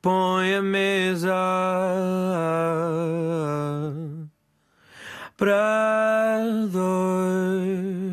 põe a mesa para dois.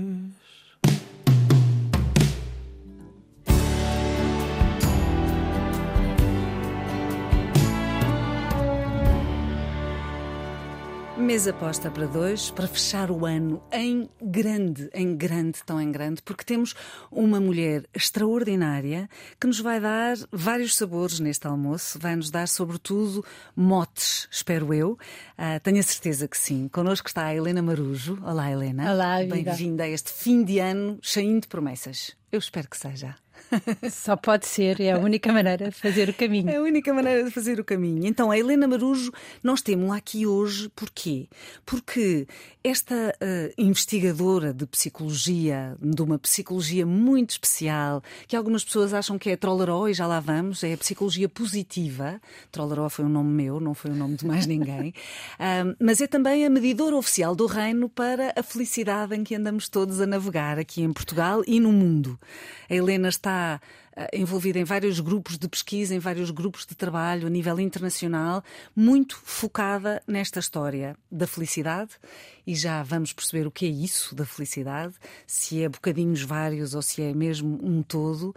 Mesa posta para dois, para fechar o ano em grande, em grande, tão em grande, porque temos uma mulher extraordinária que nos vai dar vários sabores neste almoço, vai nos dar, sobretudo, motes, espero eu. Uh, tenho a certeza que sim. Connosco está a Helena Marujo. Olá, Helena. Olá, Bem-vinda a este fim de ano cheio de promessas. Eu espero que seja. Só pode ser, é a única maneira de fazer o caminho. É a única maneira de fazer o caminho. Então, a Helena Marujo, nós temos-la aqui hoje, porquê? Porque esta uh, investigadora de psicologia, de uma psicologia muito especial, que algumas pessoas acham que é Trolleró, e já lá vamos, é a psicologia positiva. Trolleró foi um nome meu, não foi o um nome de mais ninguém. uh, mas é também a medidora oficial do reino para a felicidade em que andamos todos a navegar aqui em Portugal e no mundo. A Helena está した。Envolvida em vários grupos de pesquisa, em vários grupos de trabalho a nível internacional, muito focada nesta história da felicidade e já vamos perceber o que é isso da felicidade, se é bocadinhos vários ou se é mesmo um todo.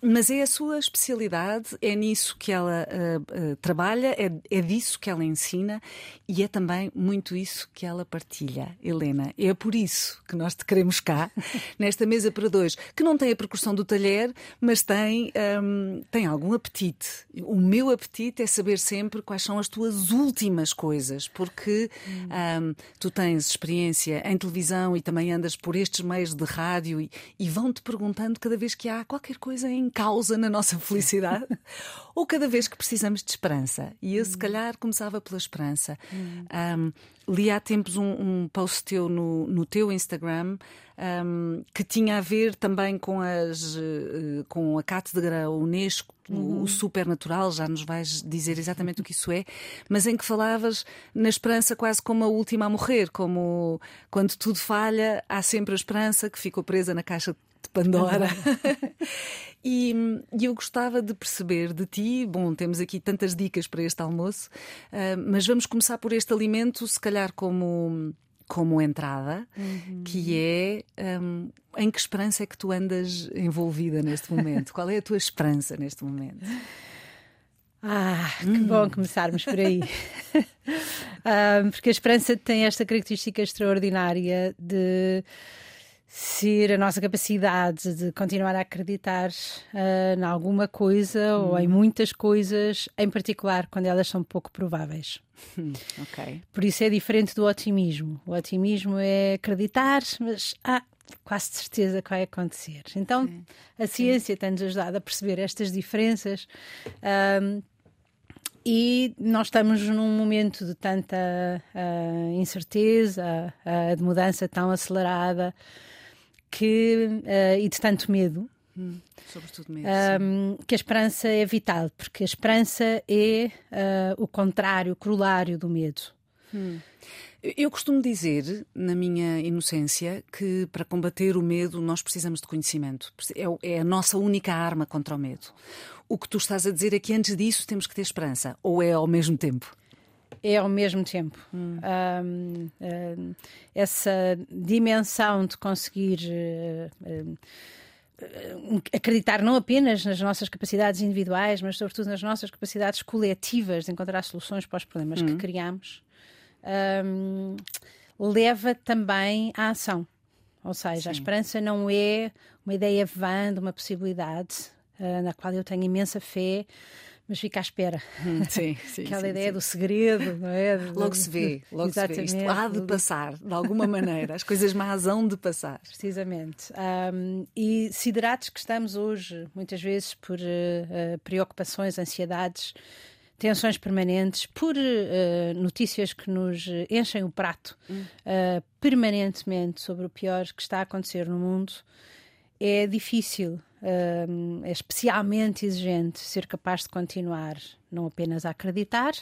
Mas é a sua especialidade, é nisso que ela uh, uh, trabalha, é, é disso que ela ensina e é também muito isso que ela partilha. Helena, é por isso que nós te queremos cá, nesta mesa para dois, que não tem a percussão do talher, mas tem, um, tem algum apetite. O meu apetite é saber sempre quais são as tuas últimas coisas, porque hum. um, tu tens experiência em televisão e também andas por estes meios de rádio e, e vão-te perguntando cada vez que há qualquer coisa em causa na nossa felicidade ou cada vez que precisamos de esperança. E eu, se hum. calhar, começava pela esperança. Um, li há tempos um, um post teu no, no teu Instagram um, que tinha a ver também com, as, uh, com a cátedra Unesco, uhum. o supernatural, já nos vais dizer exatamente o que isso é, mas em que falavas na esperança quase como a última a morrer, como quando tudo falha, há sempre a esperança que ficou presa na caixa de Pandora. e, e, eu gostava de perceber de ti, bom, temos aqui tantas dicas para este almoço, uh, mas vamos começar por este alimento, se calhar como como entrada, uhum. que é um, em que esperança é que tu andas envolvida neste momento? Qual é a tua esperança neste momento? Ah, que hum. bom começarmos por aí. um, porque a esperança tem esta característica extraordinária de ser a nossa capacidade de continuar a acreditar uh, em alguma coisa hum. ou em muitas coisas, em particular quando elas são pouco prováveis. Hum. Por isso é diferente do otimismo. O otimismo é acreditar, mas ah, quase certeza que vai acontecer. Então Sim. a ciência tem-nos ajudado a perceber estas diferenças. Um, e nós estamos num momento de tanta uh, incerteza, uh, de mudança tão acelerada que, uh, e de tanto medo. Hum, sobretudo medo. Um, que a esperança é vital, porque a esperança é uh, o contrário, o corolário do medo. Hum. Eu costumo dizer, na minha inocência, que para combater o medo nós precisamos de conhecimento. É, é a nossa única arma contra o medo. O que tu estás a dizer é que antes disso temos que ter esperança, ou é ao mesmo tempo? É ao mesmo tempo. Hum. Um, um, essa dimensão de conseguir. Um, acreditar não apenas nas nossas capacidades individuais, mas sobretudo nas nossas capacidades coletivas de encontrar soluções para os problemas que criamos, leva também à ação. Ou seja, Sim. a esperança não é uma ideia vã de uma possibilidade uh, na qual eu tenho imensa fé, mas fica à espera. Hum, sim, sim. Aquela sim, ideia sim. do segredo, não é? Logo se vê, logo Exatamente. se vê. Isto há de passar, de alguma maneira. As coisas más hão de passar. Precisamente. Um, e siderados que estamos hoje, muitas vezes, por uh, uh, preocupações, ansiedades, tensões permanentes, por uh, notícias que nos enchem o prato hum. permanentemente sobre o pior que está a acontecer no mundo, é difícil é especialmente exigente ser capaz de continuar não apenas a acreditar,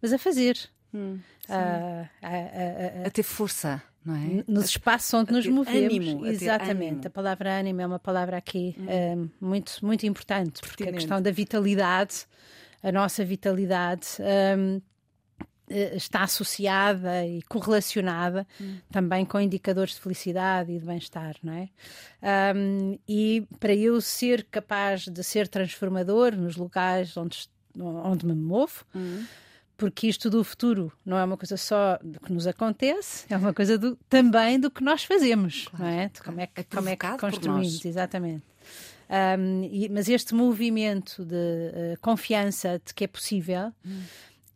mas a fazer. Hum, a, a, a, a, ter força. Não é? Nos espaços onde nos movemos. Ânimo, Exatamente. Ânimo. A palavra ânimo é uma palavra aqui hum. muito, muito importante, porque Pertinente. a questão da vitalidade a nossa vitalidade. Um, está associada e correlacionada hum. também com indicadores de felicidade e de bem-estar, não é? Um, e para eu ser capaz de ser transformador nos lugares onde, onde me movo, hum. porque isto do futuro não é uma coisa só do que nos acontece, é uma coisa do, também do que nós fazemos, claro. não é? De como é que, é como é que construímos, exatamente. Um, e, mas este movimento de uh, confiança de que é possível. Hum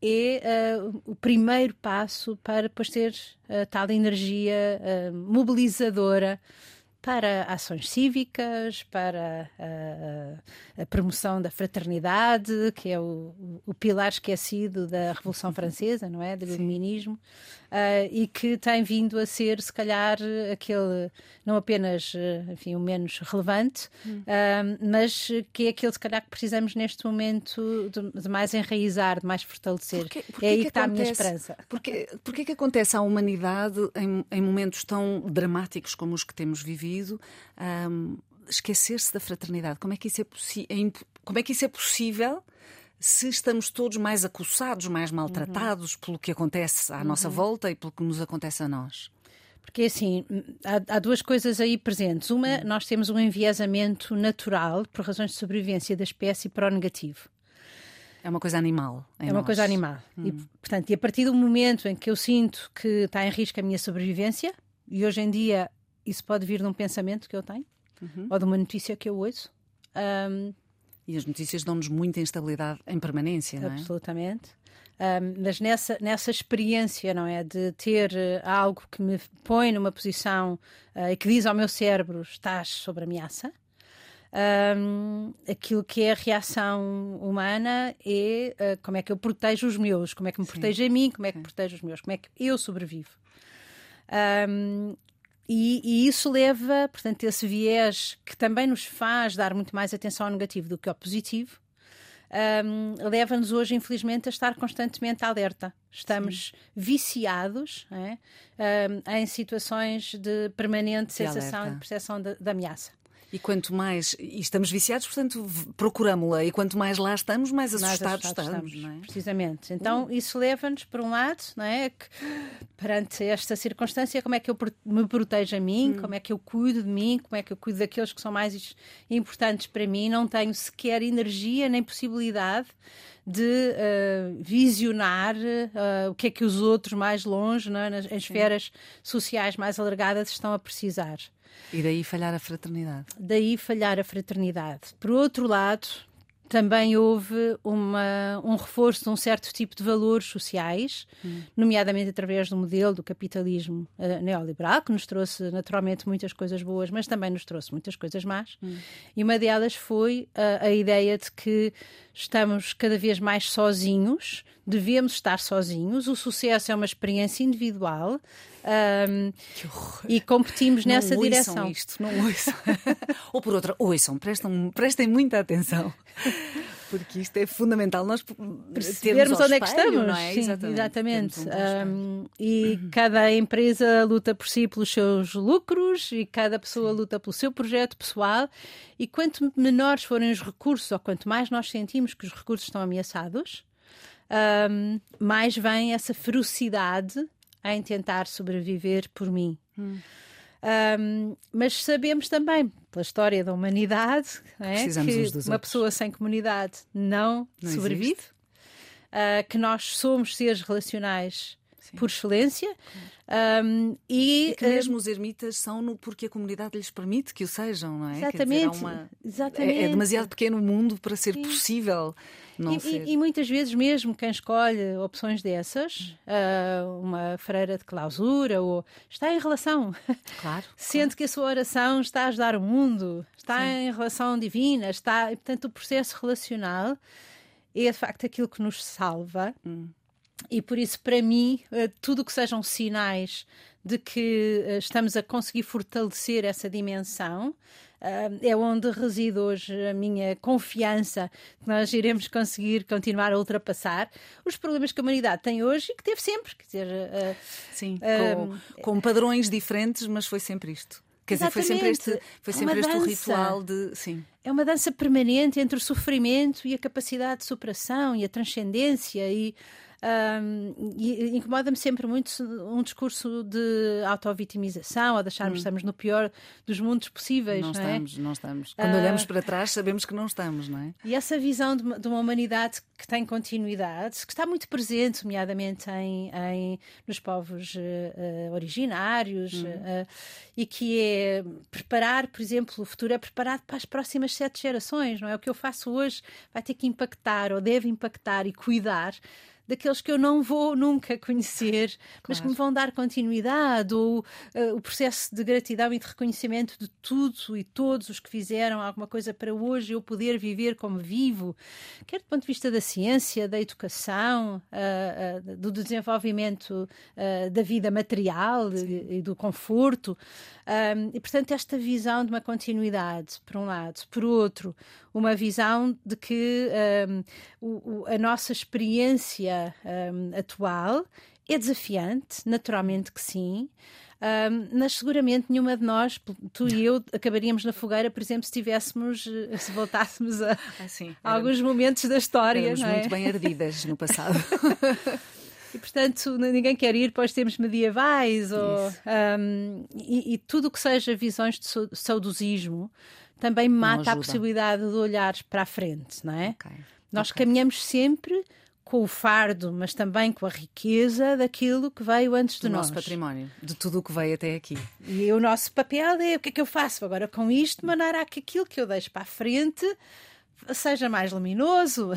é uh, o primeiro passo para depois ter uh, tal energia uh, mobilizadora para ações cívicas, para a, a, promoção da fraternidade, que é o, o, pilar esquecido da Revolução Francesa, não é? Do feminismo, uh, e que tem vindo a ser, se calhar, aquele, não apenas, enfim, o menos relevante, hum. uh, mas que é aquele, se calhar, que precisamos neste momento de, de mais enraizar, de mais fortalecer. Porquê, porquê é aí que, que está acontece, a minha esperança. Porquê, porquê que acontece à humanidade em, em momentos tão dramáticos como os que temos vivido? um, esquecer-se da fraternidade. Como é que isso é, é como é que isso é possível? Se estamos todos mais acossados, mais maltratados uhum. pelo que acontece à uhum. nossa volta e pelo que nos acontece a nós? Porque assim, há, há duas coisas aí presentes. Uma, uhum. nós temos um enviesamento natural, por razões de sobrevivência da espécie, para o negativo. É uma coisa animal. é uma nós. coisa animal. E, hum. portanto, e a partir do momento em que eu sinto que está em risco a minha sobrevivência, e hoje em dia isso pode vir de um pensamento que eu tenho uhum. ou de uma notícia que eu ouço. Um, e as notícias dão-nos muita instabilidade em permanência, não é? Absolutamente. Um, mas nessa, nessa experiência, não é? De ter uh, algo que me põe numa posição uh, e que diz ao meu cérebro: estás sob ameaça. Um, aquilo que é a reação humana é uh, como é que eu protejo os meus, como é que me Sim. protejo a mim, como é que Sim. protejo os meus, como é que eu sobrevivo. Um, e, e, isso leva, portanto, esse viés que também nos faz dar muito mais atenção ao negativo do que ao positivo, um, leva-nos hoje, infelizmente, a estar constantemente alerta. Estamos Sim. viciados é? um, em situações de permanente sensação e percepção de, de ameaça. E quanto mais. E estamos viciados, portanto, procuramos-la. E quanto mais lá estamos, mais assustados, mais assustados estamos. É? Precisamente. Então, uh. isso leva-nos, por um lado, não é? Que, perante esta circunstância, como é que eu me protejo a mim, hum. como é que eu cuido de mim, como é que eu cuido daqueles que são mais importantes para mim. Não tenho sequer energia nem possibilidade de uh, visionar uh, o que é que os outros mais longe, é? nas esferas sociais mais alargadas, estão a precisar. E daí falhar a fraternidade. Daí falhar a fraternidade. Por outro lado, também houve uma, um reforço de um certo tipo de valores sociais, hum. nomeadamente através do modelo do capitalismo uh, neoliberal, que nos trouxe naturalmente muitas coisas boas, mas também nos trouxe muitas coisas más. Hum. E uma delas foi uh, a ideia de que estamos cada vez mais sozinhos, devemos estar sozinhos, o sucesso é uma experiência individual. Um, e competimos não nessa direção. Isto, não ouçam. Ou por outra, ouçam, prestem, prestem muita atenção. Porque isto é fundamental nós percebermos onde é que estamos. Não é? Sim, exatamente. exatamente. Um, e uhum. cada empresa luta por si pelos seus lucros e cada pessoa Sim. luta pelo seu projeto pessoal. E quanto menores forem os recursos, ou quanto mais nós sentimos que os recursos estão ameaçados, um, mais vem essa ferocidade em tentar sobreviver por mim. Hum. Um, mas sabemos também, pela história da humanidade, é? que uma pessoa sem comunidade não, não sobrevive, uh, que nós somos seres relacionais Sim. por excelência. Um, e, e, que mesmo uh, os ermitas são no porque a comunidade lhes permite que o sejam, não é? Exatamente. Dizer, uma, exatamente. É, é, demasiado pequeno o mundo para ser Sim. possível não e, ser. E, e, muitas vezes, mesmo quem escolhe opções dessas, uh, uma freira de clausura, ou está em relação. Claro. Sente claro. que a sua oração está a ajudar o mundo, está Sim. em relação divina, está. E, portanto, o processo relacional é de facto aquilo que nos salva. Hum. E por isso, para mim, uh, tudo que sejam sinais de que uh, estamos a conseguir fortalecer essa dimensão uh, é onde reside hoje a minha confiança que nós iremos conseguir continuar a ultrapassar os problemas que a humanidade tem hoje e que teve sempre. Quer dizer, Sim, com, com padrões diferentes, mas foi sempre isto Quer dizer, foi sempre este, foi É sempre este o ritual de. Sim. É uma dança permanente entre o sofrimento e a capacidade de superação e a transcendência e. ahm, e incomoda-me sempre muito um discurso de autovitimização ou de acharmos que estamos no pior dos mundos possíveis, Não não, é? estamos, não estamos. Quando olhamos para trás, sabemos que não estamos, não é? E essa visão de uma, de uma humanidade que tem continuidade, que está muito presente, nomeadamente em, em- nos povos eh, originários, eh, e que é preparar, por exemplo, o futuro é preparado para as próximas sete gerações, não é? O que eu faço hoje vai ter que impactar, ou deve impactar e cuidar daqueles que eu não vou nunca conhecer, mas que me vão dar continuidade, ou eh, o processo de gratidão e de reconhecimento de tudo e todos os que fizeram alguma coisa para hoje eu poder viver como vivo, quer do ponto de vista da ciência, da educação, ah, ah, do desenvolvimento da vida material e, e do conforto. Ah, e, portanto, esta visão de uma continuidade, por um lado. Por outro, uma visão de que ah, o- o- a nossa experiência ah, atual é desafiante, naturalmente que sim. Ahm, mas seguramente nenhuma de nós, tu e eu, acabaríamos na fogueira, por exemplo, se tivéssemos, eh, se voltássemos a, sim. a alguns momentos da história, Éramos é? muito bem ardidas no passado. E portanto ninguém quer ir para os tempos medievais ou, ahm, e, e tudo o que seja visões de sau- saudosismo também mata a possibilidade de olhares para a frente, não é? Ok. Nós caminhamos sempre com o fardo, mas também com a riqueza daquilo que veio antes de Do nós. nosso património, de tudo o que veio até aqui. E o nosso papel é o que é que eu faço agora com isto, de maneira a que aquilo que eu deixo para a frente seja mais luminoso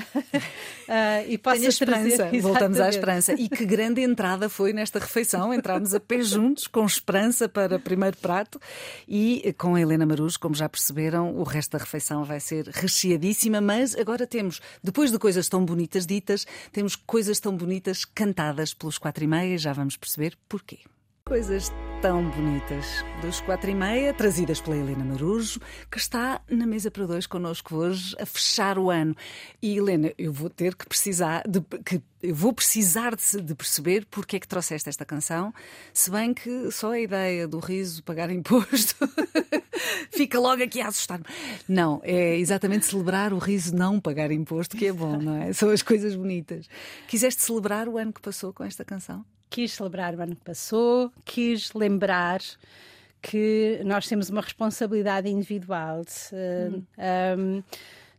ah, e possa esperança. trazer... Voltamos à esperança. E que grande entrada foi nesta refeição. Entramos a pé juntos, com esperança para o primeiro prato. E com a Helena Maruz, como já perceberam, o resto da refeição vai ser recheadíssima. Mas agora temos, depois de coisas tão bonitas ditas, temos coisas tão bonitas cantadas pelos quatro e meia. Já vamos perceber porquê. Coisas tão bonitas dos quatro e meia, trazidas pela Helena Marujo, que está na mesa para dois connosco hoje a fechar o ano. E Helena, eu vou ter que precisar de, que eu vou precisar de, de perceber porque é que trouxeste esta canção, se bem que só a ideia do riso pagar imposto fica logo aqui a assustar-me. Não, é exatamente celebrar o riso não pagar imposto, que é bom, não é? São as coisas bonitas. Quiseste celebrar o ano que passou com esta canção? Quis celebrar o ano que passou, quis lembrar que nós temos uma responsabilidade individual de, eh, um,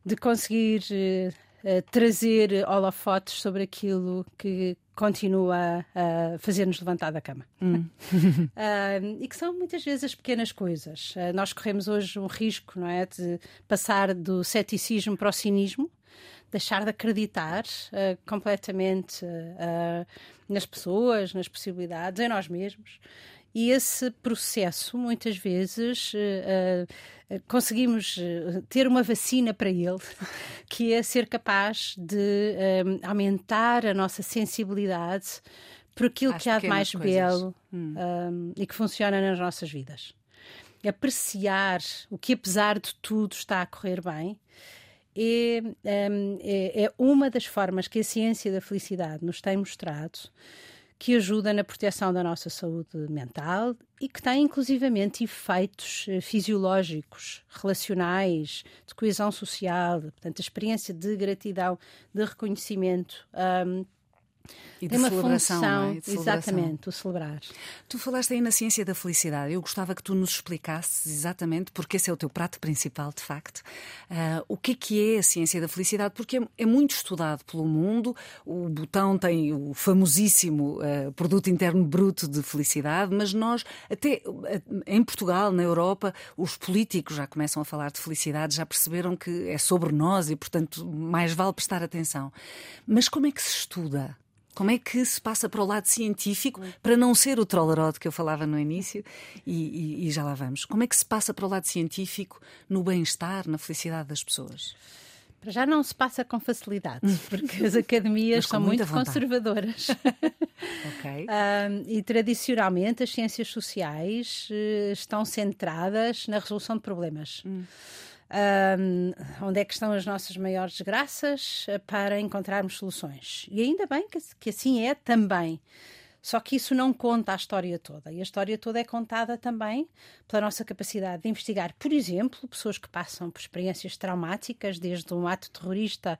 de conseguir eh, eh, trazer holofotes sobre aquilo que continua a fazer-nos levantar da cama. Um, e que são muitas vezes as pequenas coisas. Uh, nós corremos hoje um risco, não é? De passar do ceticismo para o cinismo, deixar de acreditar uh, completamente uh, nas pessoas, nas possibilidades, em nós mesmos. E esse processo, muitas vezes, uh, conseguimos ter uma vacina para ele, que é ser capaz de um, aumentar a nossa sensibilidade por aquilo Às que há de mais coisas. belo um, e que funciona nas nossas vidas. Apreciar o que, apesar de tudo, está a correr bem. É, um, é, é uma das formas que a ciência da felicidade nos tem mostrado que ajuda na proteção da nossa saúde mental e que tem inclusivamente efeitos eh, fisiológicos, relacionais, de coesão social, portanto, a experiência de gratidão, de reconhecimento. Um, E de tem uma celebração, função, não é? De celebração. exatamente, o celebrar. Tu falaste aí na ciência da felicidade. Eu gostava que tu nos explicasses exatamente, porque esse é o teu prato principal, de facto, ah, o que é que é a ciência da felicidade, porque é, é muito estudado pelo mundo. O botão tem o famosíssimo ah, produto interno bruto de felicidade, mas nós, até ah, em Portugal, na Europa, os políticos já começam a falar de felicidade, já perceberam que é sobre nós e, portanto, mais vale prestar atenção. Mas como é que se estuda? Como é que se passa para o lado científico, para não ser o trollerod que eu falava no início, e, e- e já lá vamos. Como é que se passa para o lado científico no bem-estar, na felicidade das pessoas? Para já não se passa com facilidade, porque as academias são muito vontade. conservadoras. Ok? Um, e tradicionalmente as ciências sociais eh, estão centradas na resolução de problemas. Um, onde é que estão as nossas maiores desgraças eh, para encontrarmos soluções? E ainda bem que, que assim é também. Só que isso não conta a história toda. E a história toda é contada também pela nossa capacidade de investigar, por exemplo, pessoas que passam por experiências traumáticas, desde um ato terrorista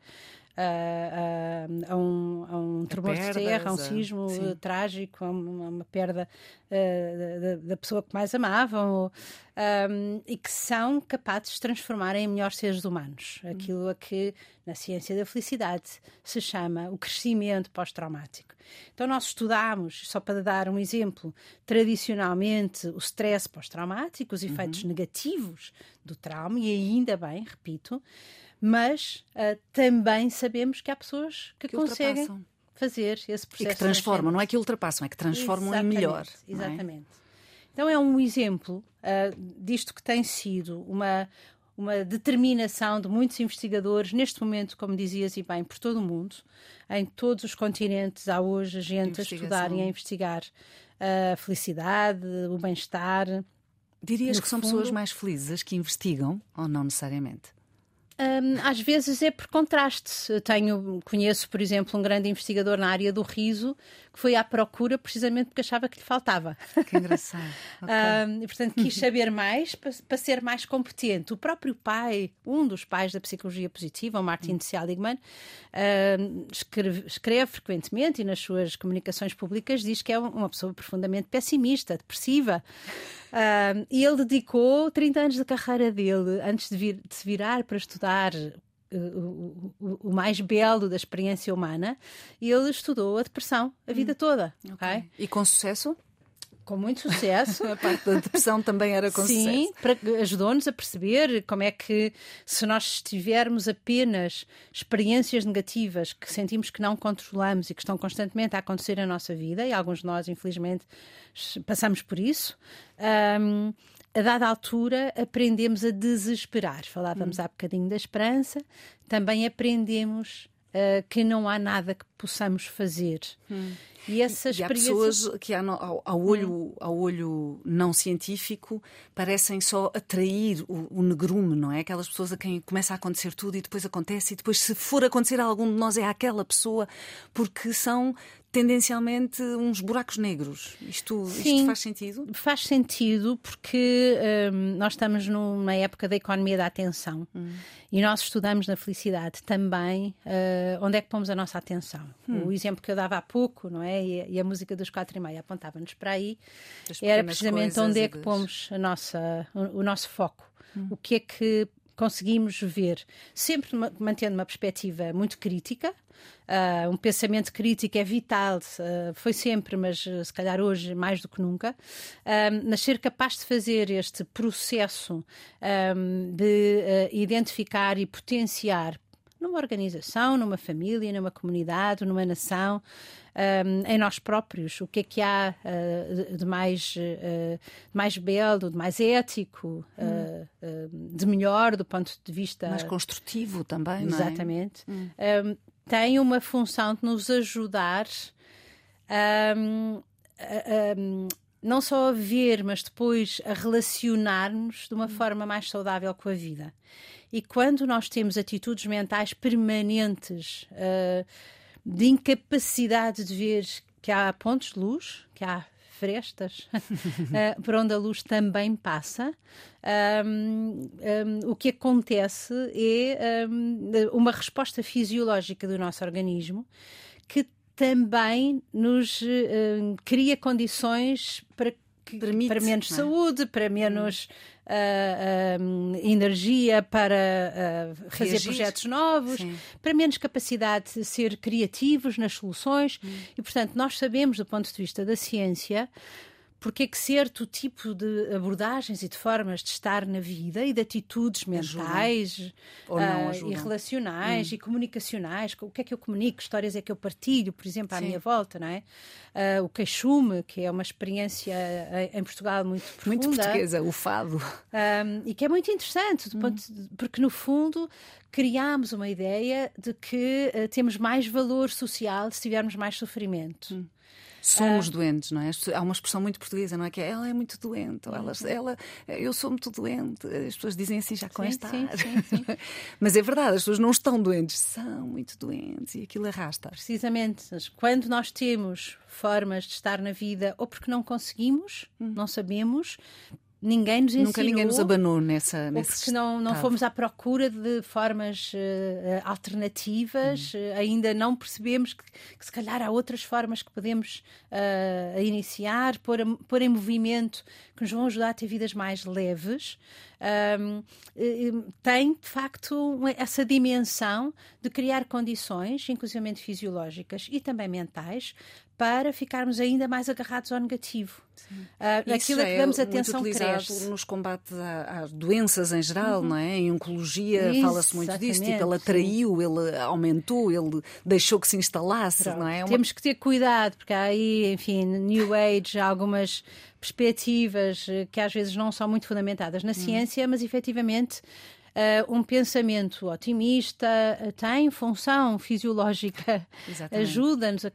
a, a, um, a um tremor de terra, a um sismo sim. trágico, a uma, uma perda uh, da, da, pessoa que mais amavam, um, e que são capazes de transformar em melhores seres humanos. Hum. Aquilo a que, na ciência da felicidade, se chama o crescimento pós-traumático. Então, nós estudamos, só para dar um exemplo, tradicionalmente o stress pós-traumático, os efeitos uhum. negativos do trauma, e ainda bem, repito, mas uh, também sabemos que há pessoas que, que conseguem fazer esse processo. E que transformam, não é que ultrapassam, é que transformam exatamente, em melhor. É? Exatamente. É? Então é um exemplo uh, disto que tem sido uma, uma determinação de muitos investigadores, neste momento, como dizias e bem, por todo o mundo, em todos os continentes, há hoje gente a estudar e a investigar a felicidade, o bem-estar. Dirias no que são pessoas mais felizes as que investigam ou não necessariamente? Um, às vezes é por contraste. Tenho, conheço, por exemplo, um grande investigador na área do riso que foi à procura precisamente porque achava que lhe faltava. Que engraçado. Okay. Um, e, portanto, quis saber mais para, para, ser mais competente. O próprio pai, um dos pais da psicologia positiva, o Martin de Seligman, um, escreve, escreve, frequentemente e nas suas comunicações públicas diz que é uma pessoa profundamente pessimista, depressiva. Uh, e ele dedicou 30 anos da carreira dele, antes de, vir, de se virar para estudar o, o, o, mais belo da experiência humana, e ele estudou a depressão a vida hum. toda. Okay. okay. E com sucesso? com muito sucesso. a parte da depressão também era com Sim, sucesso. ajudou-nos a perceber como é que, se nós tivermos apenas experiências negativas que sentimos que não controlamos e que estão constantemente a acontecer na nossa vida, e alguns de nós, infelizmente, passamos por isso. Um, a dada altura aprendemos a desesperar. Falávamos hum. há bocadinho da esperança, também aprendemos uh, que não há nada que possamos fazer. Hum. E essa experiência... E há pessoas que ao, ao, olho, hum. ao olho não científico parecem só atrair o, o, negrume, não é? Aquelas pessoas a quem começa a acontecer tudo e depois acontece e depois se for acontecer a algum de nós é aquela pessoa porque são tendencialmente uns buracos negros. Isto, Sim, isto faz sentido? Faz sentido porque hum, nós estamos numa época da economia da atenção hum. e nós estudamos na felicidade também uh, onde é que pomos a nossa atenção. Hum. O exemplo que eu dava há pouco, não é? E, e a música dos quatro e meia apontava-nos para aí. Era precisamente onde é que pomos a nossa, o, o nosso foco. Hum. O que é que conseguimos ver, sempre mantendo uma perspectiva muito crítica, Uh, um pensamento crítico é vital, uh, foi sempre, mas uh, se calhar hoje mais do que nunca. mas ser capaz de fazer este processo um, de identificar e potenciar numa organização, numa família, numa comunidade, numa nação, um, em nós próprios, o que é que há uh, de, mais, uh, de mais belo, de mais ético, hum. De melhor do ponto de vista. Mais construtivo também, Exatamente. não é? Hum. Um, tem uma função de nos ajudar um, a, a, não só a ver, mas depois a relacionar-nos de uma hum. forma mais saudável com a vida. E quando nós temos atitudes mentais permanentes uh, de incapacidade de ver que há pontos de luz, que há frestas, uh, por onde a luz também passa. Um, um, o que acontece é um, uma resposta fisiológica do nosso organismo que também nos uh, cria condições para que, Permite, para menos é? saúde, para menos uh, uh, energia para uh, fazer projetos novos, Sim. para menos capacidade de ser criativos nas soluções. Hum. E, portanto, nós sabemos, do ponto de vista da ciência, porque é que certo tipo de abordagens e de formas de estar na vida e de atitudes mentais uh, e relacionais hum. e comunicacionais, o que é que eu comunico, histórias é que eu partilho, por exemplo, à Sim. minha volta, não é? Uh, o queixume, que é uma experiência eh, em Portugal muito profunda. Muito portuguesa, o fado. Um, e que é muito interessante, hum. de, porque no fundo criámos uma ideia de que uh, temos mais valor social se tivermos mais sofrimento. Hum. Somos doentes, não é? Há uma expressão muito portuguesa, não é? Que é ela é muito doente, ou ela, Uhum. ela, eu sou muito doente. As pessoas dizem assim já com Sim, esta sim, sim, sim. Mas é verdade, as pessoas não estão doentes, são muito doentes e aquilo arrasta. Precisamente, quando nós temos formas de estar na vida, ou porque não conseguimos, não sabemos, ninguém nos ensinou. Nunca ninguém nos abanou nessa. ou porque não, não fomos à procura de formas eh, alternativas, Hum. eh, ainda não percebemos que, que se calhar há outras formas que podemos eh, iniciar, pôr, a- pôr em movimento, que nos vão ajudar a ter vidas mais leves. Eh, tem, de facto, essa dimensão de criar condições, inclusivamente fisiológicas e também mentais, para ficarmos ainda mais agarrados ao negativo. Ah, Isso aquilo já que é damos atenção cresce. nos combates às doenças em geral, não é? Em oncologia fala-se muito disso, tipo, ele sim. atraiu, ele aumentou, ele deixou que se instalasse, não é? É uma- Temos que ter cuidado, porque há aí, enfim, New Age, há algumas perspectivas eh, que às vezes não são muito fundamentadas Hum. na ciência, mas efetivamente. Eh, um pensamento otimista eh, tem função fisiológica, ajuda-nos a, a-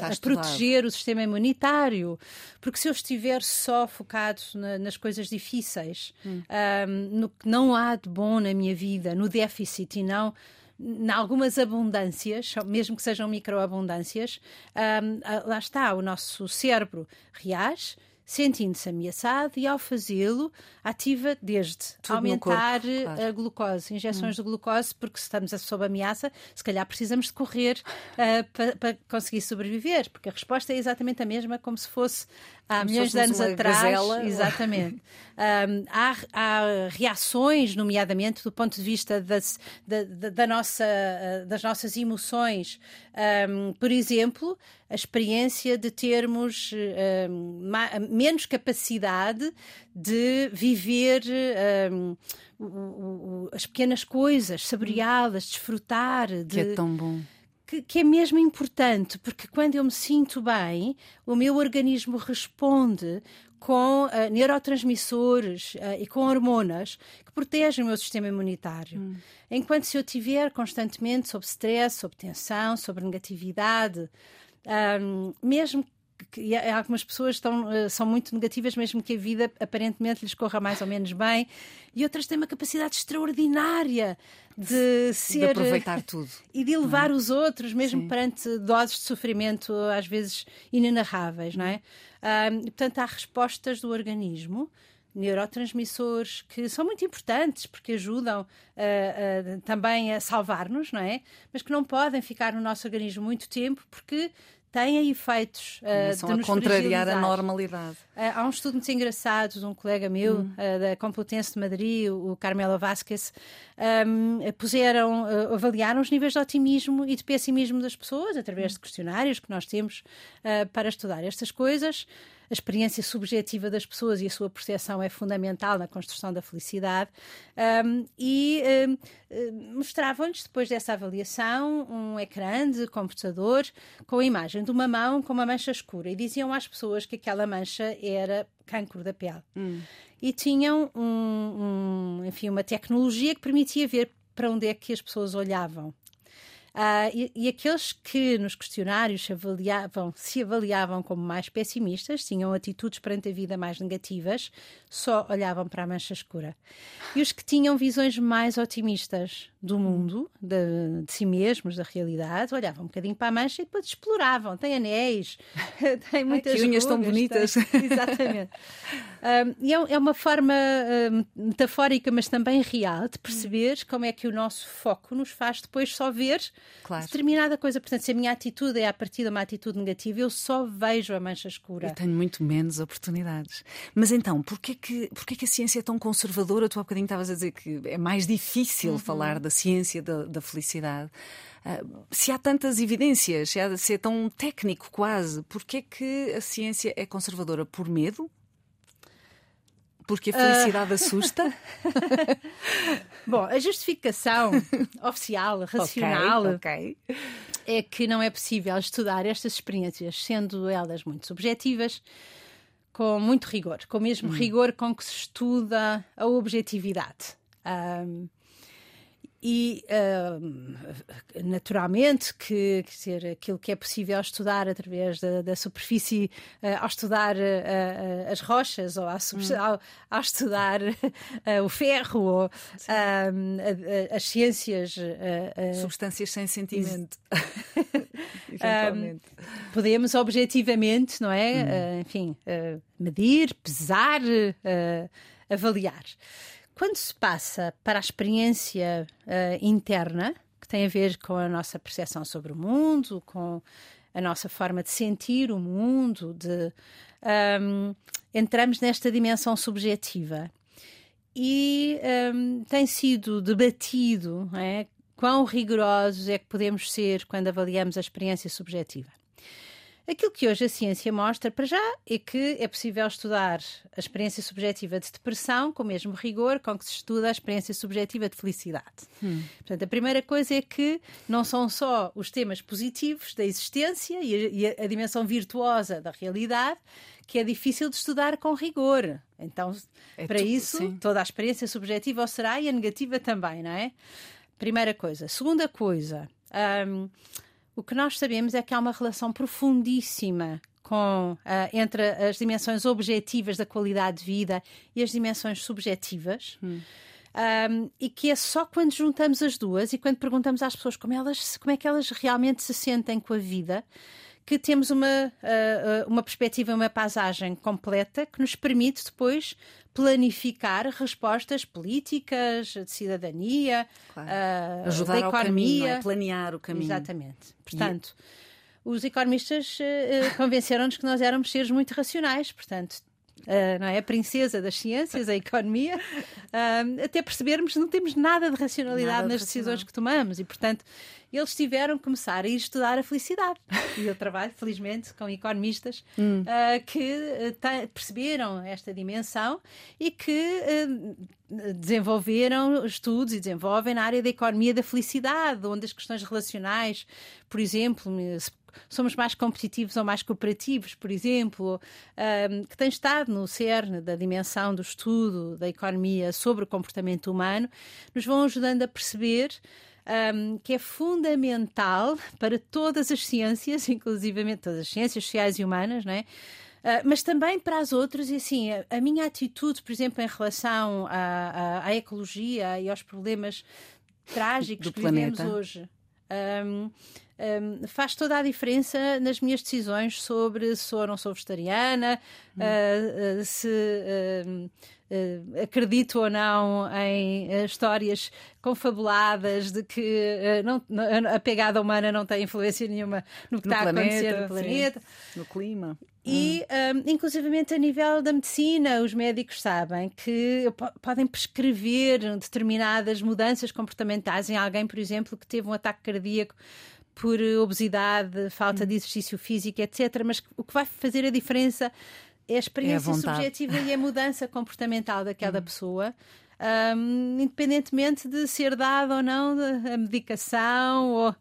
a- a proteger o sistema imunitário. Porque se eu estiver só focado na- nas coisas difíceis, Hum. ahm, no que não há de bom na minha vida, no déficit e não em algumas abundâncias, mesmo que sejam microabundâncias, ahm, ah, lá está, o nosso cérebro reage, sentindo-se ameaçado e ao fazê-lo ativa desde Tudo no corpo, aumentar claro. a glucose, injeções de glucose, porque se estamos sob ameaça, se calhar precisamos de correr ah, para para conseguir sobreviver, porque a resposta é exatamente a mesma como se fosse há se milhões de anos atrás. gazela. Exatamente. Ahm, há, há reações, nomeadamente do ponto de vista das, da, da- da nossa, ah, das nossas emoções. Ahm, por exemplo, a experiência de termos ma- menos capacidade de viver as pequenas coisas, saboreá-las, desfrutar. De, Que é tão bom. Que, que é mesmo importante, porque quando eu me sinto bem, o meu organismo responde com ah, neurotransmissores ah, e com hormonas que protegem o meu sistema imunitário. Enquanto se eu estiver constantemente sob stress, sob tensão, sob negatividade, ahm, mesmo que algumas pessoas estão, eh, são muito negativas, mesmo que a vida aparentemente lhes corra mais ou menos bem, e outras têm uma capacidade extraordinária de ser. De aproveitar tudo. E de elevar os outros, mesmo perante doses de sofrimento às vezes inenarráveis, não é? Ah, portanto, há respostas do organismo, neurotransmissores, que são muito importantes porque ajudam ah, ah, também a salvar-nos, não é? Mas que não podem ficar no nosso organismo muito tempo porque têm efeitos ah, Começam de a nos contrariar a normalidade. Ah, Há um estudo muito engraçado de um colega meu Hum. ah, da Complutense de Madrid, o Carmelo Vasquez, ahm, puseram, ah, avaliaram os níveis de otimismo e de pessimismo das pessoas através Hum. de questionários que nós temos para estudar estas coisas. A experiência subjetiva das pessoas e a sua percepção é fundamental na construção da felicidade. Ahm, e ah, mostravam-lhes, depois dessa avaliação, um ecrã de computador com a imagem de uma mão com uma mancha escura e diziam às pessoas que aquela mancha era cancro da pele. E tinham um, um, enfim, uma tecnologia que permitia ver para onde é que as pessoas olhavam. Ah, e, e aqueles que nos questionários se avaliavam, se avaliavam como mais pessimistas, tinham atitudes perante a vida mais negativas, só olhavam para a mancha escura. E os que tinham visões mais otimistas do mundo, de, de si mesmos, da realidade, olhavam um bocadinho para a mancha e depois exploravam. Tem anéis, tem muitas que unhas tão bonitas. tem- Exatamente. Um, e é, é uma forma um, metafórica, mas também real, de perceber como é que o nosso foco nos faz depois só ver Claro. determinada coisa. Portanto, se a minha atitude é a partir de uma atitude negativa, eu só vejo a mancha escura. Eu tenho muito menos oportunidades. Mas então, porquê que, porquê que a ciência é tão conservadora? Tu há bocadinho estavas a dizer que é mais difícil Uhum. falar da ciência da, da felicidade. Ah, se há tantas evidências, se, há, se é tão técnico quase, porquê que a ciência é conservadora? Por medo? Porque a felicidade Ah. assusta? Bom, a justificação oficial, racional, Ok, ok. é que não é possível estudar estas experiências, sendo elas muito subjetivas, com muito rigor, com o mesmo rigor com que se estuda a objetividade. Ahm, e uh, naturalmente que quer dizer, aquilo que é possível estudar através da, da superfície uh, ao estudar uh, as rochas ou ao, hum. ao, ao estudar o ferro ou as ciências substâncias sem sentimento. Um, podemos objetivamente não é? Hum. enfim medir pesar avaliar quando se passa para a experiência uh, interna, que tem a ver com a nossa percepção sobre o mundo, com a nossa forma de sentir o mundo, de, um, entramos nesta dimensão subjetiva. E um, tem sido debatido é, quão rigorosos é que podemos ser quando avaliamos a experiência subjetiva. Aquilo que hoje a ciência mostra, para já, é que é possível estudar a experiência subjetiva de depressão com o mesmo rigor com que se estuda a experiência subjetiva de felicidade. Hum. Portanto, a primeira coisa é que não são só os temas positivos da existência e a, e a dimensão virtuosa da realidade que é difícil de estudar com rigor. Então, é para tu, isso, sim. toda a experiência subjetiva o será e a negativa também, não é? Primeira coisa. Segunda coisa. Um, o que nós sabemos é que há uma relação profundíssima com, uh, entre as dimensões objetivas da qualidade de vida e as dimensões subjetivas. Hum. Um, e que é só quando juntamos as duas e quando perguntamos às pessoas como, elas, como é que elas realmente se sentem com a vida, que temos uma, uh, uma perspectiva, uma paisagem completa que nos permite depois planificar respostas políticas, de cidadania, claro. uh, ajudar da economia, caminho, é? planear o caminho. Exatamente. Portanto, e... os economistas convenceram-nos que nós éramos seres muito racionais, portanto, Uh, não é? a princesa das ciências, a economia, uh, até percebermos que não temos nada de racionalidade nada nas decisões que tomamos e, portanto, eles tiveram que começar a ir estudar a felicidade. E eu trabalho, felizmente, com economistas hum. uh, que uh, perceberam esta dimensão e que uh, desenvolveram estudos e desenvolvem na área da economia da felicidade, onde as questões relacionais, por exemplo, somos mais competitivos ou mais cooperativos, por exemplo, que tem estado no cerne da dimensão do estudo da economia sobre o comportamento humano, nos vão ajudando a perceber um, que é fundamental para todas as ciências, inclusivamente todas as ciências sociais e humanas, não é? Uh, mas também para as outras, e assim, a, a, minha atitude, por exemplo, em relação à, à, à ecologia e aos problemas trágicos Do que planeta. vivemos hoje. Um, um, faz toda a diferença nas minhas decisões sobre se sou ou não sou vegetariana, hum. uh, uh, se uh, acredito ou não em histórias confabuladas de que não, a pegada humana não tem influência nenhuma no que no está planeta, a acontecer no planeta, sim. no clima. E, hum. um, inclusivamente, a nível da medicina, os médicos sabem que podem prescrever determinadas mudanças comportamentais em alguém, por exemplo, que teve um ataque cardíaco por obesidade, falta de hum. exercício físico, etc. Mas o que vai fazer a diferença é a experiência é a subjetiva e a mudança comportamental daquela hum. pessoa. Um, independentemente de ser dada ou não a medicação ou...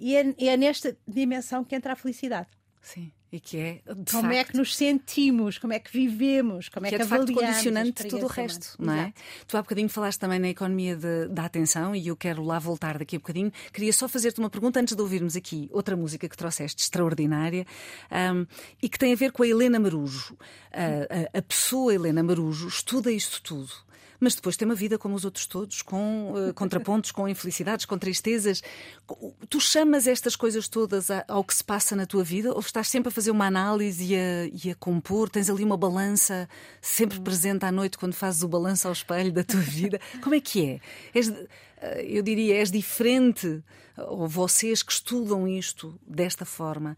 e é, é nesta dimensão que entra a felicidade. Sim. E que é, como facto, é que nos sentimos, como é que vivemos, como é que, é, que de facto condicionante de tudo o resto, não é? Exato. Tu há bocadinho falaste também na economia de, da atenção e eu quero lá voltar daqui a bocadinho. Queria só fazer-te uma pergunta antes de ouvirmos aqui outra música que trouxeste, extraordinária, um, e que tem a ver com a Helena Marujo. a, a pessoa Helena Marujo estuda isto tudo mas depois tem uma vida como os outros todos, com uh, contrapontos, com infelicidades, com tristezas. Tu chamas estas coisas todas ao que se passa na tua vida ou estás sempre a fazer uma análise e a, e a compor? Tens ali uma balança sempre presente à noite quando fazes o balanço ao espelho da tua vida? Como é que é? És, eh, eu diria, és diferente, ou vocês que estudam isto desta forma,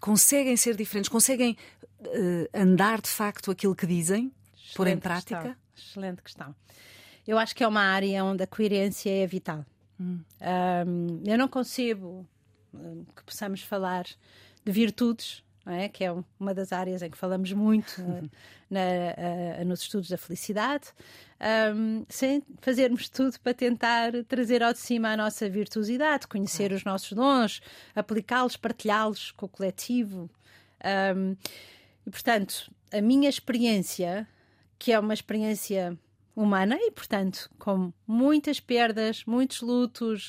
conseguem ser diferentes, conseguem uh, andar de facto aquilo que dizem, pôr em prática? Questão. Excelente questão. Eu acho que é uma área onde a coerência é vital. Hum. Um, eu não concebo hum, que possamos falar de virtudes, é? que é uma das áreas em que falamos muito na, uh, nos estudos da felicidade, um, sem fazermos tudo para tentar trazer ao de cima a nossa virtuosidade, conhecer os nossos dons, aplicá-los, partilhá-los com o coletivo. Um, e, portanto, a minha experiência que é uma experiência humana e, portanto, com muitas perdas, muitos lutos.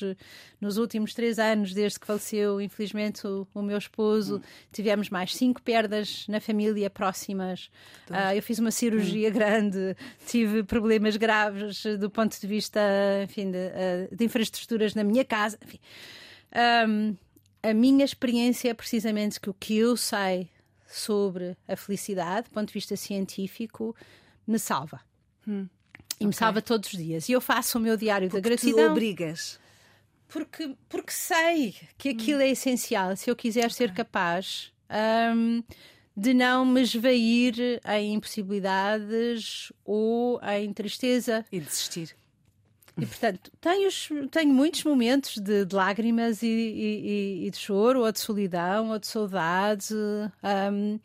Nos últimos três anos, desde que faleceu, infelizmente, o, o meu esposo, tivemos mais cinco perdas na família próximas. Uh, eu fiz uma cirurgia grande, tive problemas graves do ponto de vista, enfim, de, uh, de infraestruturas na minha casa. Enfim. Um, a minha experiência é precisamente que o que eu sei sobre a felicidade, do ponto de vista científico, me salva. Hum. E me okay. salva todos os dias. E eu faço o meu diário porque da gratidão. Tu obrigas. Porque, porque sei que aquilo hum. é essencial. Se eu quiser okay. ser capaz um, de não me esvair em impossibilidades ou em tristeza. E desistir. E portanto, tenho, tenho muitos momentos de, de lágrimas e, e, e, de choro, ou de solidão, ou de saudade. Um,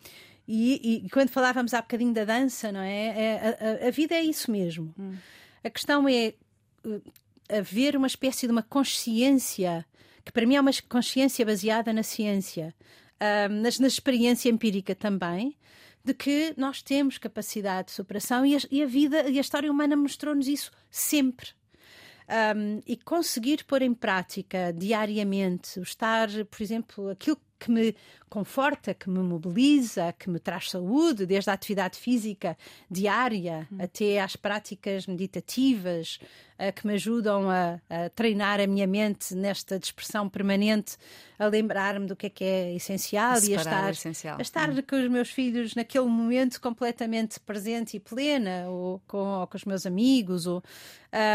e, e, quando falávamos há bocadinho da dança, não é? é a, a, vida é isso mesmo. Hum. A questão é uh, haver uma espécie de uma consciência, que para mim é uma consciência baseada na ciência, uh, na, na experiência empírica também, de que nós temos capacidade de superação e a, e a vida e a história humana mostrou-nos isso sempre. Um, e conseguir pôr em prática diariamente, estar, por exemplo, aquilo que me conforta, que me mobiliza, que me traz saúde, desde a atividade física diária hum. até às práticas meditativas, que me ajudam a, a, treinar a minha mente nesta dispersão permanente, a lembrar-me do que é que é essencial a e a estar, essencial. A estar hum. com os meus filhos naquele momento completamente presente e plena, ou com, ou com os meus amigos, ou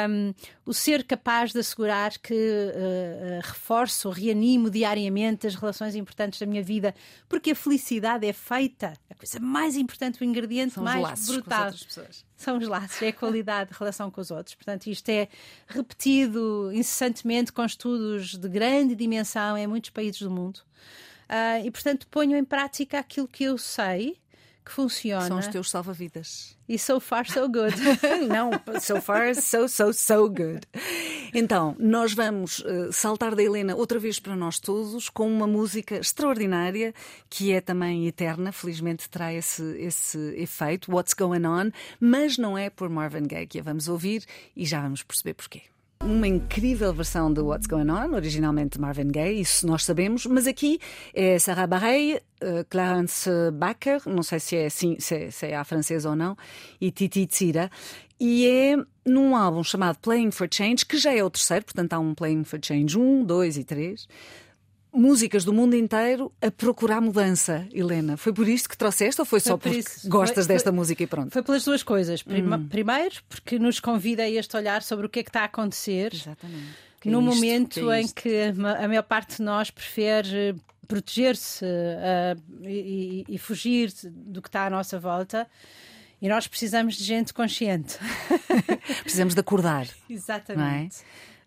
um, o ser capaz de assegurar que uh, uh, reforço, reanimo diariamente as relações importantes da minha vida, porque a felicidade é feita, a coisa mais importante, o ingrediente São mais brutal. São os laços, é a qualidade de relação com os outros. Portanto, isto é repetido incessantemente com estudos de grande dimensão em muitos países do mundo. Uh, e, portanto, ponho em prática aquilo que eu sei que funciona. São os teus salva-vidas. E so far, so good. Não, so far, so, so, so good. Então, nós vamos uh, saltar da Helena outra vez para nós todos com uma música extraordinária que é também eterna, felizmente terá esse, esse efeito, What's Going On, mas não é por Marvin Gaye que a vamos ouvir e já vamos perceber porquê uma incrível versão de What's Going On, originalmente Marvin Gaye, isso nós sabemos, mas aqui é Sarah Bareilles, uh, Clarence Baker, não sei se é assim, se é, se é a francesa ou não, e Titi Tsira, e é num álbum chamado Playing for Change, que já é o terceiro, portanto há um Playing for Change 1, 2 e 3, músicas do mundo inteiro a procurar mudança, Helena. Foi por isto que trouxeste ou foi, foi só por porque isso. gostas foi, desta foi, música e pronto? Foi pelas duas coisas. Prima, hum. Primeiro, porque nos convida a este olhar sobre o que é que está a acontecer. Exatamente. Que no é momento que é em que a maior parte de nós prefere proteger-se uh, e, e, fugir do que está à nossa volta. E nós precisamos de gente consciente. precisamos de acordar. É? Exatamente.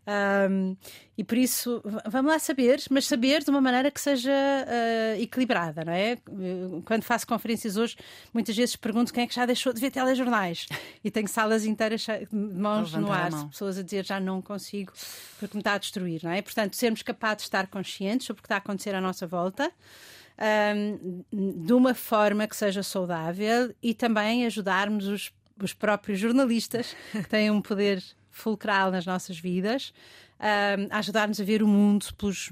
Um, e por isso, vamos lá saber, mas saber de uma maneira que seja uh, equilibrada, não é? Quando faço conferências hoje, muitas vezes pergunto quem é que já deixou de ver telejornais. E tenho salas inteiras de mãos no ar, pessoas a dizer já não consigo porque me está a destruir, não é? Portanto, sermos capazes de estar conscientes sobre o que está a acontecer à nossa volta. Um, de uma forma que seja saudável e também ajudarmos os, os próprios jornalistas que têm um poder fulcral nas nossas vidas, a ajudar-nos a ver o mundo pelos,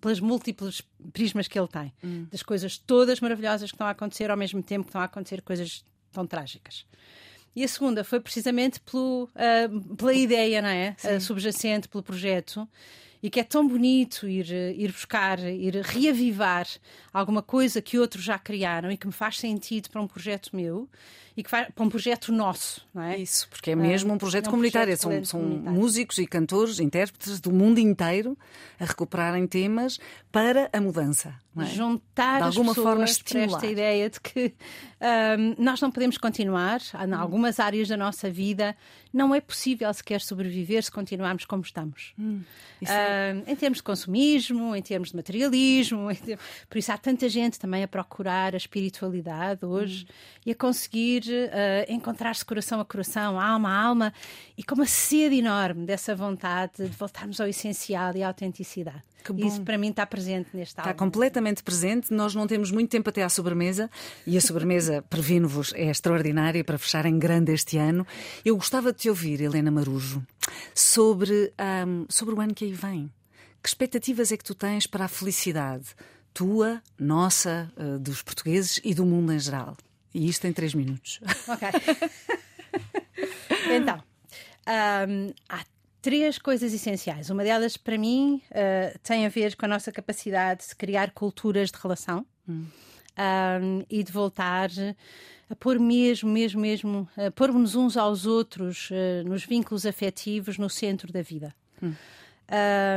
pelas múltiplas prismas que ele tem, hum. das coisas todas maravilhosas que estão a acontecer ao mesmo tempo que estão a acontecer coisas tão trágicas. E a segunda foi precisamente pelo, uh, pela ideia, não é? Uh, subjacente, pelo projeto e que é tão bonito ir, ir buscar, ir reavivar alguma coisa que outros já criaram e que me faz sentido para um projeto meu e que faz para um projeto nosso, não é? Isso, porque é mesmo um projeto é um comunitário. Projeto são, são músicos e cantores, intérpretes do mundo inteiro a recuperarem temas para a mudança. É? Juntar de alguma forma esta ideia de que um, nós não podemos continuar, em algumas áreas da nossa vida, não é possível sequer sobreviver se continuarmos como estamos. Hum, é... um, em termos de consumismo, em termos de materialismo, termos... por isso há tanta gente também a procurar a espiritualidade hoje hum. e a conseguir uh, encontrar-se coração a coração, alma a alma, e com uma sede enorme dessa vontade de voltarmos ao essencial e à autenticidade. Isso para mim está presente neste Está álbum. completamente presente. Nós não temos muito tempo até à sobremesa e a sobremesa, previno-vos, é extraordinária para fechar em grande este ano. Eu gostava de te ouvir, Helena Marujo, sobre, ahm, sobre o ano que aí vem. Que expectativas é que tu tens para a felicidade? Tua, nossa, eh, dos portugueses e do mundo em geral. E isto em três minutos. Ok. então, hum, há três coisas essenciais. Uma delas, para mim, uh, tem a ver com a nossa capacidade de criar culturas de relação um, e de voltar a pôr mesmo, mesmo, mesmo, a pôr-nos uns aos outros uh, nos vínculos afetivos no centro da vida.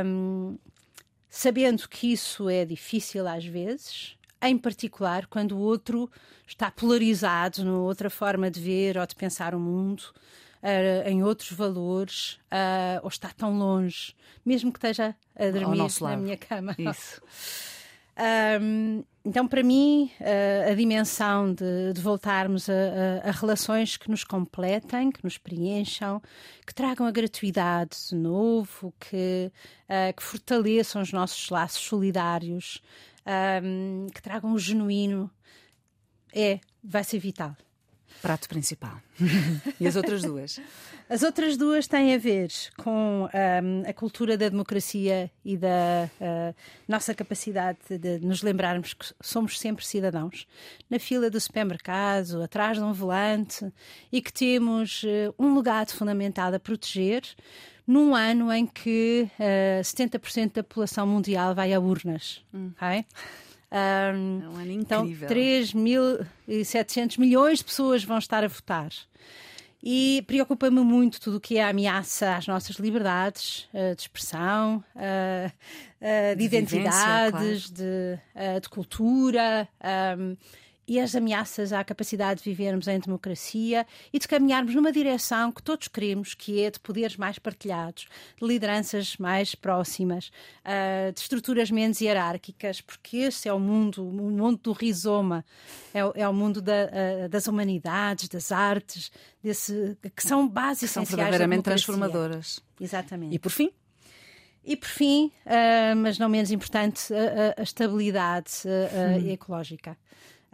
Um, sabendo que isso é difícil às vezes, em particular quando o outro está polarizado numa outra forma de ver ou de pensar o mundo, uh, em outros valores, uh, ou está tão longe, mesmo que esteja a dormir na lado. minha cama. Isso. Um, então, para mim, uh, a dimensão de, de voltarmos a, a- a relações que nos completem, que nos preencham, que tragam a gratuidade de novo, que, uh, que fortaleçam os nossos laços solidários, um, que tragam o genuíno, é, vai ser vital. Prato principal. e as outras duas? As outras duas têm a ver com ahm, a cultura da democracia e da ah, nossa capacidade de nos lembrarmos que somos sempre cidadãos, na fila do supermercado, atrás de um volante e que temos eh, um legado fundamental a proteger num ano em que ah, 70% da população mundial vai a urnas. ok? Ahm, É um ano então, incrível. 3.700 milhões de pessoas vão estar a votar. E preocupa-me muito tudo o que é a ameaça às nossas liberdades eh, de expressão, eh, eh, de, De vivência, identidades, de, eh, de cultura. E as ameaças à capacidade de vivermos em democracia e de caminharmos numa direção que todos queremos, que é de poderes mais partilhados, de lideranças mais próximas, ah, de estruturas menos hierárquicas, porque esse é o mundo, o mundo do rizoma, é, o- é o mundo da, ah, das humanidades, das artes, desse, que são bases Que são verdadeiramente transformadoras. Exatamente. E por fim, E por fim, ah, mas não menos importante, a, a- estabilidade ah, ah, ecológica.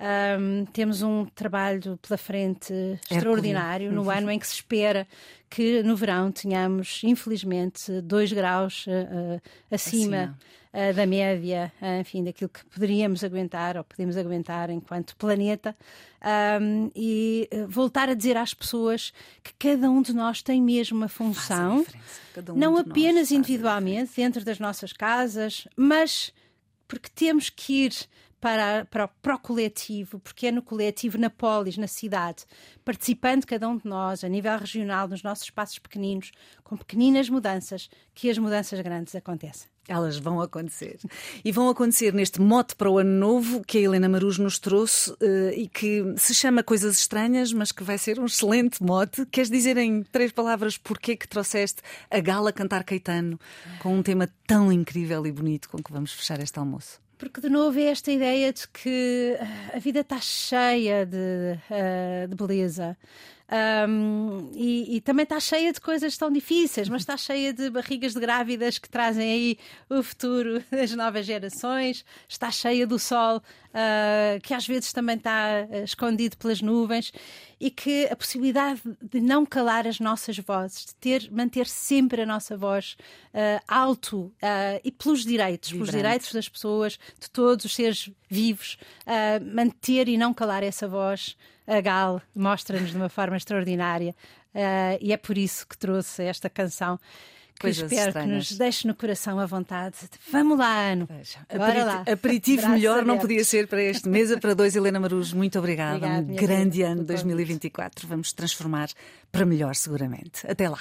Ahm, temos um trabalho pela frente extraordinário no ano em que se espera que no verão tenhamos, infelizmente, 2 graus ah, acima, Acima. ah, da média, ah, enfim, daquilo que poderíamos aguentar ou podemos aguentar enquanto planeta. Ahm, e voltar a dizer às pessoas que cada um de nós tem mesmo uma função um não apenas individualmente, dentro das nossas casas, mas porque temos que ir para, para, para o coletivo, porque é no coletivo, na polis, na cidade, participando cada um de nós, a nível regional, nos nossos espaços pequeninos, com pequeninas mudanças, que as mudanças grandes acontecem. Elas vão acontecer. E vão acontecer neste mote para o ano novo que a Helena Maruz nos trouxe eh, e que se chama Coisas Estranhas, mas que vai ser um excelente mote. Queres dizer em três palavras porquê que trouxeste a Gala cantar Caetano com um tema tão incrível e bonito com que vamos fechar este almoço? Porque, de novo, é esta ideia de que ah, a vida está cheia de, ah, de beleza. Ahm, e, e também está cheia de coisas tão difíceis, mas está cheia de barrigas de grávidas que trazem aí o futuro das novas gerações, está cheia do sol ah, que às vezes também está ah, escondido pelas nuvens e que a possibilidade de não calar as nossas vozes, de ter, manter sempre a nossa voz ah, alto ah, e pelos direitos, pelos Vibrante. direitos das pessoas, de todos os seres vivos, ah, manter e não calar essa voz. A Gal mostra-nos de uma forma extraordinária ah, e é por isso que trouxe esta canção que Coisas espero estranhas. que nos deixe no coração à vontade. Vamos lá, Ano. Bora lá. Aperiti- Aperitivo melhor não podia ser para este mesa para dois. Helena Maruz, muito obrigada. Um grande querida, ano pelo convite. 2024. Vamos transformar para melhor, seguramente. Até lá.